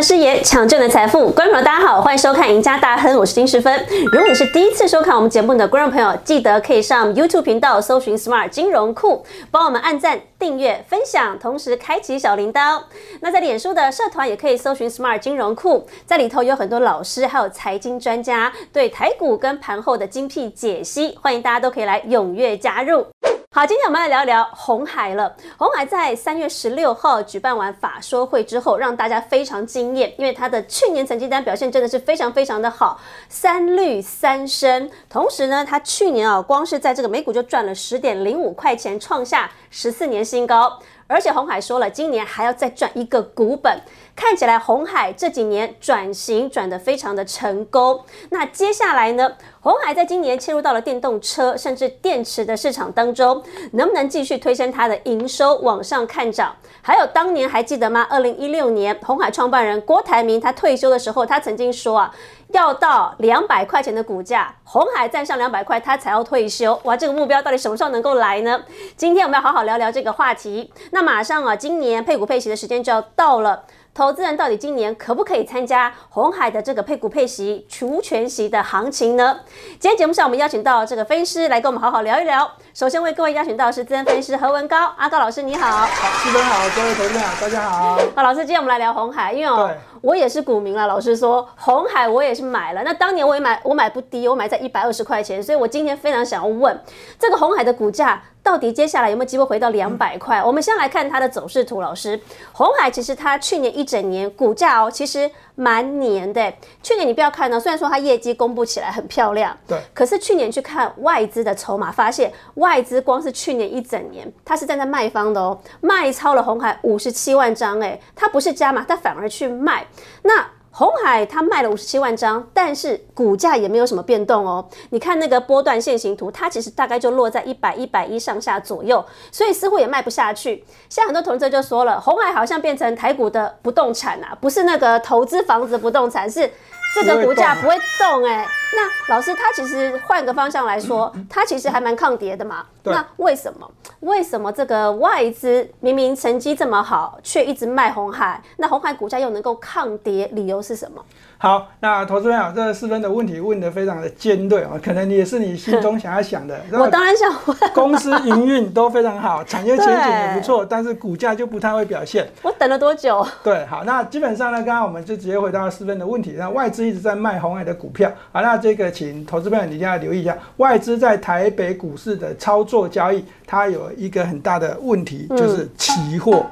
的视野，抢救的财富，观众朋友大家好，欢迎收看《赢家大亨》，我是丁世芬。如果你是第一次收看我们节目的观众朋友，记得可以上 YouTube 频道搜寻 Smart 金融库，帮我们按赞、订阅、分享，同时开启小铃铛。那在脸书的社团也可以搜寻 Smart 金融库，在里头有很多老师还有财经专家对台股跟盘后的精辟解析，欢迎大家都可以来踊跃加入。好，今天我们来聊一聊红海了。红海在三月十六号举办完法说会之后，让大家非常惊艳，因为它的去年成绩单表现真的是非常非常的好，三绿三升。同时呢，它去年啊，光是在这个美股就赚了十点零五块钱，创下十四年新高。而且红海说了，今年还要再赚一个股本。看起来红海这几年转型转得非常的成功。那接下来呢？红海在今年切入到了电动车甚至电池的市场当中，能不能继续推升它的营收往上看涨？还有当年还记得吗？二零一六年红海创办人郭台铭他退休的时候，他曾经说啊，要到两百块钱的股价，红海站上两百块，他才要退休。哇，这个目标到底什么时候能够来呢？今天我们要好好聊聊这个话题。那马上啊，今年配股配息的时间就要到了。投资人到底今年可不可以参加红海的这个配股配息、除权息的行情呢？今天节目上我们邀请到这个分析师来跟我们好好聊一聊。首先为各位邀请到是资深分析师何文高，阿高老师你好。好，师分好，各位投资人好，大家好。好，老师，今天我们来聊红海，因为哦，我也是股民了。老师说红海我也是买了，那当年我也买，我买不低，我买在一百二十块钱，所以我今天非常想要问这个红海的股价。到底接下来有没有机会回到两百块？我们先来看它的走势图。老师，红海其实它去年一整年股价哦，其实蛮黏的。去年你不要看呢，虽然说它业绩公布起来很漂亮，对，可是去年去看外资的筹码，发现外资光是去年一整年，它是站在卖方的哦，卖超了红海五十七万张，哎，它不是加码，它反而去卖。那红海它卖了五十七万张，但是股价也没有什么变动哦。你看那个波段线形图，它其实大概就落在一百一百一上下左右，所以似乎也卖不下去。现在很多投资者就说了，红海好像变成台股的不动产啊，不是那个投资房子不动产，是这个股价不会动哎。那老师，他其实换个方向来说，他其实还蛮抗跌的嘛。那为什么？为什么这个外资明明成绩这么好，却一直卖红海？那红海股价又能够抗跌，理由是什么？好，那投资朋友，这四分的问题问得非常的尖锐啊，可能也是你心中想要想的。我当然想问。公司营运都非常好，产业前景也不错，但是股价就不太会表现。我等了多久？对，好，那基本上呢，刚刚我们就直接回到四分的问题。那外资一直在卖红海的股票，好，那这个请投资朋友你一定要留意一下，外资在台北股市的操作交易，它有一个很大的问题，就是期货。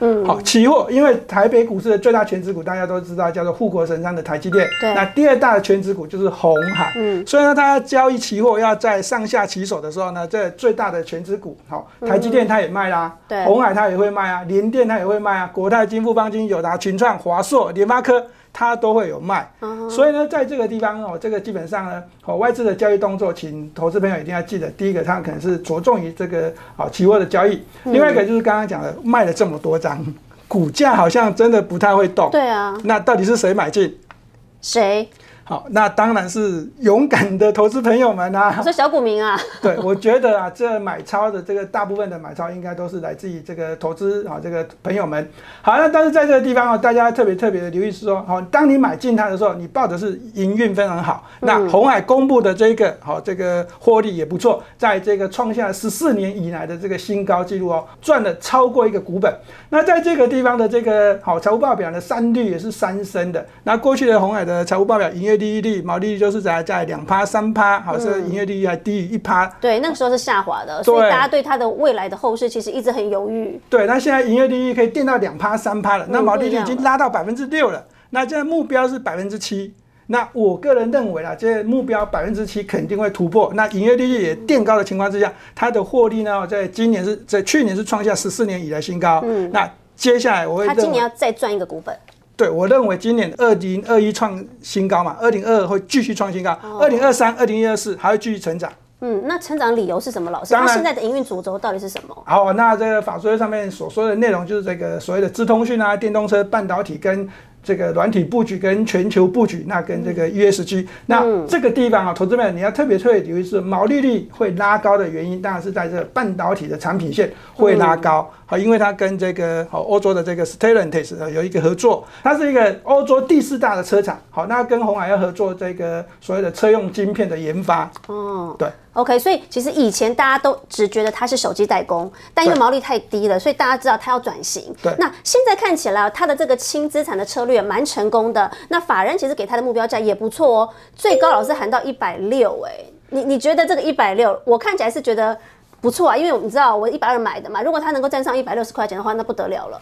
嗯，好，期货，因为台北股市的最大全值股大家都知道叫做护国神山的台积电，对，那第二大的全值股就是红海，嗯，所以呢，它交易期货要在上下起手的时候呢，这最大的全值股，好，台积电它也卖啦，对，红海它也会卖啊，联电它也会卖啊，国泰金、富邦金、友达、群创、华硕、联发科。它都会有卖，所以呢，在这个地方哦，这个基本上呢，哦，外资的交易动作，请投资朋友一定要记得，第一个，它可能是着重于这个啊期货的交易，另外一个就是刚刚讲的，卖了这么多张，股价好像真的不太会动，对啊，那到底是谁买进？谁？好，那当然是勇敢的投资朋友们啊！说小股民啊，对，我觉得啊，这买超的这个大部分的买超应该都是来自于这个投资啊，这个朋友们。好，那但是在这个地方啊，大家特别特别的留意是说，好，当你买进它的时候，你报的是营运非常好。那红海公布的这个好，这个获利也不错，在这个创下十四年以来的这个新高纪录哦，赚了超过一个股本。那在这个地方的这个好财务报表呢，三率也是三升的。那过去的红海的财务报表营业利益率、毛利率就是在在两趴、三趴，好是营业利率还低于一趴。对，那个时候是下滑的，所以大家对它的未来的后市其实一直很犹豫。对，那现在营业利率可以垫到两趴、三趴了，那毛利率已经拉到百分之六了。那现在目标是百分之七，那我个人认为啦，这目标百分之七肯定会突破。那营业利率也垫高的情况之下，它的获利呢，在今年是在去年是创下十四年以来新高。嗯，那接下来我会，它今年要再赚一个股本。对，我认为今年二零二一创新高嘛，二零二二会继续创新高，二零二三、二零二四还会继续成长。嗯，那成长理由是什么？老师，那现在的营运主轴到底是什么？好，那这个法说上面所说的内容就是这个所谓的资通讯啊、电动车、半导体跟这个软体布局跟全球布局，那跟这个 ESG，那这个地方啊，投资们你要特别特别留意是毛利率会拉高的原因，当然是在这个半导体的产品线会拉高。好，因为它跟这个好欧洲的这个 Stellantis 有一个合作，它是一个欧洲第四大的车厂。好，那跟红海要合作这个所谓的车用晶片的研发。哦，对。OK，所以其实以前大家都只觉得它是手机代工，但因为毛利太低了，所以大家知道它要转型。对。那现在看起来，它的这个轻资产的策略蛮成功的。那法人其实给它的目标价也不错哦，最高老师喊到一百六，哎，你你觉得这个一百六，我看起来是觉得。不错啊，因为你知道我一百二买的嘛，如果它能够站上一百六十块钱的话，那不得了了。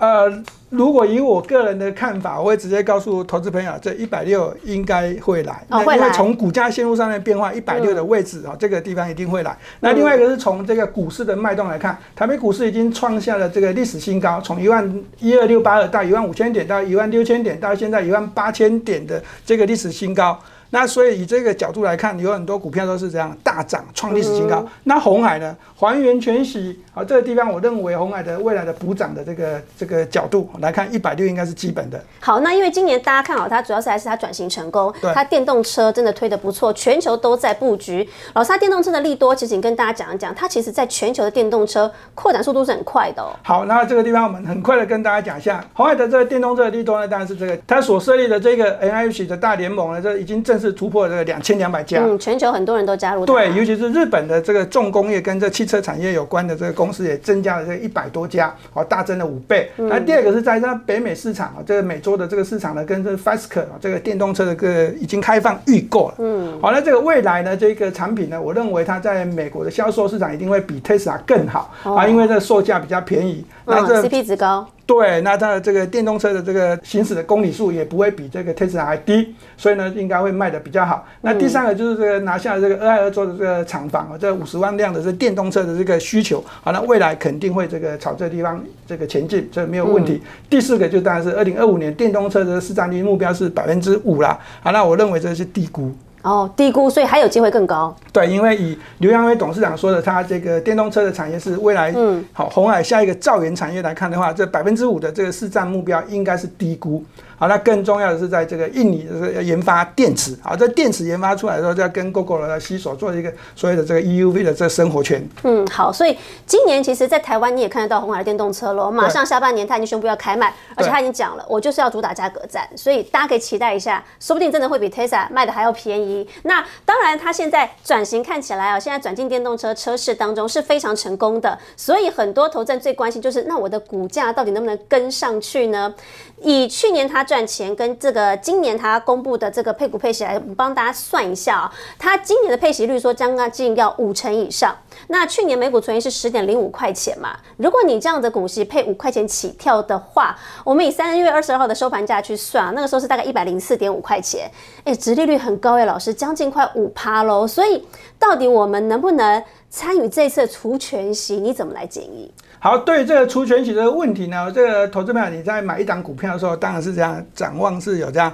呃，如果以我个人的看法，我会直接告诉投资朋友，这一百六应该会来。哦，会来。因为从股价线路上面变化，一百六的位置啊，这个地方一定会来。那另外一个是从这个股市的脉动来看，台北股市已经创下了这个历史新高，从一万一二六八二到一万五千点，到一万六千点，到现在一万八千点的这个历史新高。那所以以这个角度来看，有很多股票都是这样大涨，创历史新高。那红海呢，还原全息，啊，这个地方我认为红海的未来的补涨的这个这个角度来看，一百六应该是基本的。好，那因为今年大家看好它，主要是还是它转型成功，它电动车真的推的不错，全球都在布局。老沙电动车的利多，其实你跟大家讲一讲，它其实在全球的电动车扩展速度是很快的哦。好，那这个地方我们很快的跟大家讲一下，红海的这个电动车的利多呢，当然是这个它所设立的这个 N I H 的大联盟呢，这已经正式突破这个两。千两百家，嗯，全球很多人都加入。对，尤其是日本的这个重工业跟这汽车产业有关的这个公司也增加了这一百多家，哦，大增了五倍。那第二个是在这北美市场啊，这个美洲的这个市场呢，跟这 Fisker 啊，这个电动车的个已经开放预购了。嗯，好，那这个未来呢，这个产品呢，我认为它在美国的销售市场一定会比 Tesla 更好啊，因为这售价比较便宜，那这 CP 值高。对，那它的这个电动车的这个行驶的公里数也不会比这个 Tesla 还低，所以呢，应该会卖的比较好。那第三个就是这个拿下这个俄亥俄州的这个厂房啊，这五十万辆的这电动车的这个需求，好，那未来肯定会这个朝这个地方这个前进，这没有问题。第四个就当然是二零二五年电动车的市占率目标是百分之五啦，好，那我认为这是低估。哦，低估，所以还有机会更高。对，因为以刘扬伟董事长说的，他这个电动车的产业是未来，嗯，好，红海下一个造园产业来看的话，这百分之五的这个市占目标应该是低估。好，那更重要的是在这个印尼要研发电池。好，在电池研发出来的时候，就要跟 Google 的西所做一个所谓的这个 EUV 的这个生活圈。嗯，好，所以今年其实，在台湾你也看得到红海的电动车了。马上下半年，他已经宣布要开卖，而且他已经讲了，我就是要主打价格战，所以大家可以期待一下，说不定真的会比 Tesla 卖的还要便宜。那当然，它现在转型看起来啊，现在转进电动车车市当中是非常成功的，所以很多投资人最关心就是，那我的股价到底能不能跟上去呢？以去年他赚钱跟这个今年他公布的这个配股配息来我帮大家算一下啊，他今年的配息率说将近要五成以上。那去年每股存益是十点零五块钱嘛？如果你这样的股息配五块钱起跳的话，我们以三月二十二号的收盘价去算，那个时候是大概一百零四点五块钱，哎，殖利率很高哎，老师将近快五趴喽。所以到底我们能不能参与这次除权息？你怎么来建议？好，对这个除权息的问题呢，这个投资朋友你在买一档股票的时候，当然是这样，展望是有这样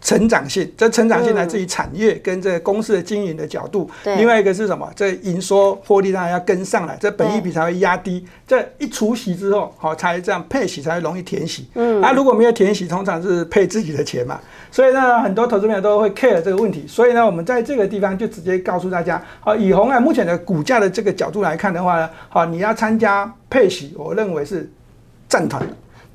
成长性。这成长性来自于产业跟这个公司的经营的角度。另外一个是什么？这营收获利当然要跟上来，这本益比才会压低。这一除息之后，好才这样配息才会容易填息。嗯，啊如果没有填息，通常是配自己的钱嘛。所以呢，很多投资朋友都会 care 这个问题。所以呢，我们在这个地方就直接告诉大家：好，以红海目前的股价的这个角度来看的话呢，好，你要参加配息，我认为是赞同。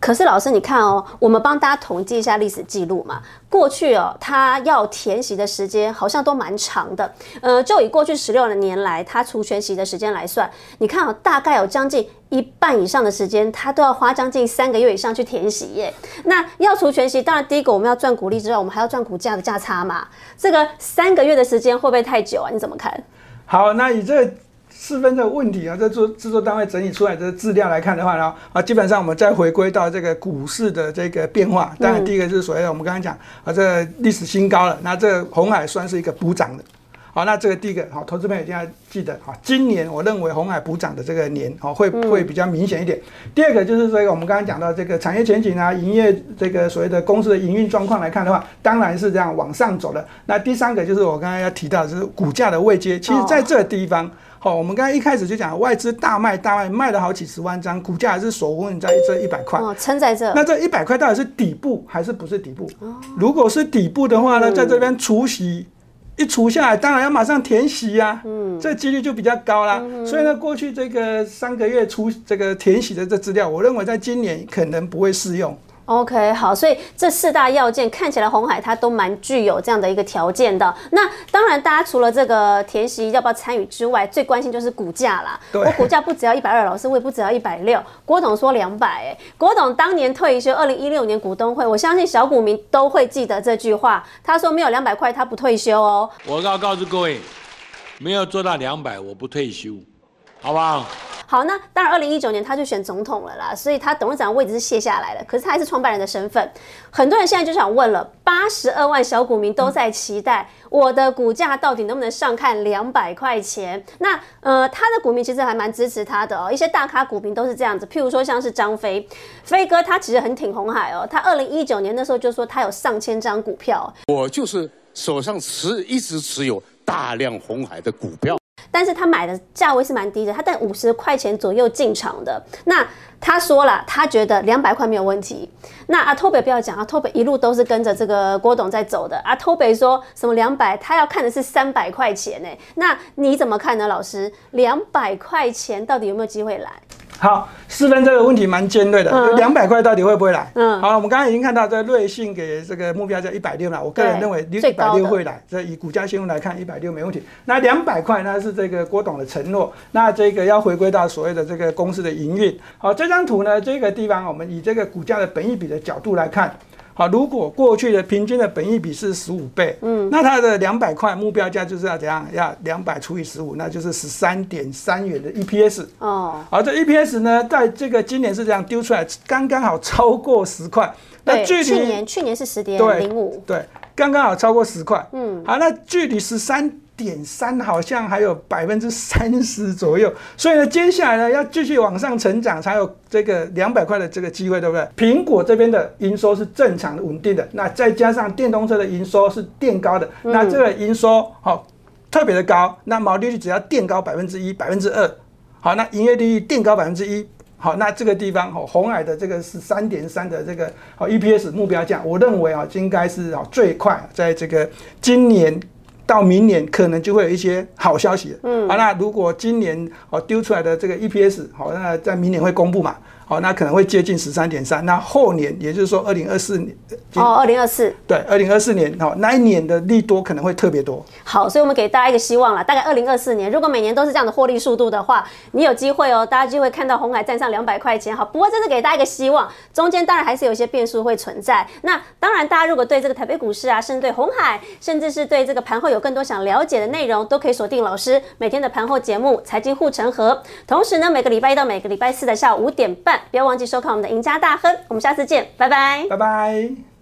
可是老师，你看哦，我们帮大家统计一下历史记录嘛。过去哦，它要填息的时间好像都蛮长的。呃，就以过去十六年来它除权息的时间来算，你看哦，大概有将近一半以上的时间，它都要花将近三个月以上去填息耶。那要除权息，当然第一个我们要赚股利之外，我们还要赚股价的价差嘛。这个三个月的时间会不会太久啊？你怎么看？好，那以这。四分的问题啊，这做制作单位整理出来的资料来看的话呢，啊，基本上我们再回归到这个股市的这个变化。当然，第一个是所谓的我们刚刚讲啊，这历史新高了。那这红海算是一个补涨的。好，那这个第一个好，投资朋友一定要记得啊，今年我认为红海补涨的这个年哦，会会比较明显一点。第二个就是这个我们刚刚讲到这个产业前景啊，营业这个所谓的公司的营运状况来看的话，当然是这样往上走的。那第三个就是我刚刚要提到就是股价的位阶，其实在这个地方。好，我们刚才一开始就讲外资大卖大卖，卖了好几十万张，股价还是守稳在这一百块。哦，撑在这。那这一百块到底是底部还是不是底部？如果是底部的话呢，在这边除息一除下来，当然要马上填息呀，嗯，这几率就比较高啦。所以呢，过去这个三个月除这个填息的这资料，我认为在今年可能不会适用。OK，好，所以这四大要件看起来红海它都蛮具有这样的一个条件的。那当然，大家除了这个填息要不要参与之外，最关心就是股价啦。我股价不只要一百二，老师我也不只要一百六。郭董说两百，哎，郭董当年退休，二零一六年股东会，我相信小股民都会记得这句话。他说没有两百块他不退休哦。我要告诉各位，没有做到两百我不退休，好不好？好，那当然，二零一九年他就选总统了啦，所以他董事长位置是卸下来了。可是他还是创办人的身份。很多人现在就想问了：八十二万小股民都在期待我的股价到底能不能上看两百块钱？那呃，他的股民其实还蛮支持他的哦。一些大咖股民都是这样子，譬如说像是张飞飞哥，他其实很挺红海哦。他二零一九年那时候就说他有上千张股票，我就是手上持一直持有大量红海的股票。但是他买的价位是蛮低的，他在五十块钱左右进场的。那他说了，他觉得两百块没有问题。那阿托北不要讲，阿托北一路都是跟着这个郭董在走的。阿托北说什么两百，他要看的是三百块钱呢？那你怎么看呢，老师？两百块钱到底有没有机会来？好，四分这个问题蛮尖锐的，两百块到底会不会来？嗯，好，我们刚刚已经看到，这瑞信给这个目标在一百六了，我个人认为一百六会来，这以股价信用来看，一百六没问题。那两百块呢是这个郭董的承诺，那这个要回归到所谓的这个公司的营运。好，这张图呢，这个地方我们以这个股价的本益比的角度来看。好，如果过去的平均的本益比是十五倍，嗯，那它的两百块目标价就是要怎样？要两百除以十五，那就是十三点三元的 EPS。哦，好，这 EPS 呢，在这个今年是这样丢出来，刚刚好超过十块。那距离去年去年是十点零五，对，刚刚好超过十块。嗯，好，那距离十三。点三好像还有百分之三十左右，所以呢，接下来呢要继续往上成长，才有这个两百块的这个机会，对不对？苹果这边的营收是正常的、稳定的，那再加上电动车的营收是垫高的，那这个营收好特别的高，那毛利率只要垫高百分之一、百分之二，好，那营业利率垫高百分之一，好，那这个地方哦，红海的这个是三点三的这个好 EPS 目标价，我认为啊，应该是啊最快在这个今年。到明年可能就会有一些好消息。嗯，啊，那如果今年哦丢出来的这个 EPS 好，那在明年会公布嘛？好，那可能会接近十三点三。那后年，也就是说二零二四年哦，二零二四对，二零二四年好，那一年的利多可能会特别多。好，所以我们给大家一个希望了，大概二零二四年，如果每年都是这样的获利速度的话，你有机会哦，大家就会看到红海站上两百块钱。好，不过这是给大家一个希望，中间当然还是有一些变数会存在。那当然，大家如果对这个台北股市啊，甚至对红海，甚至是对这个盘后有更多想了解的内容，都可以锁定老师每天的盘后节目《财经护城河》。同时呢，每个礼拜一到每个礼拜四的下午五点半。不要忘记收看我们的赢家大亨，我们下次见，拜拜，拜拜。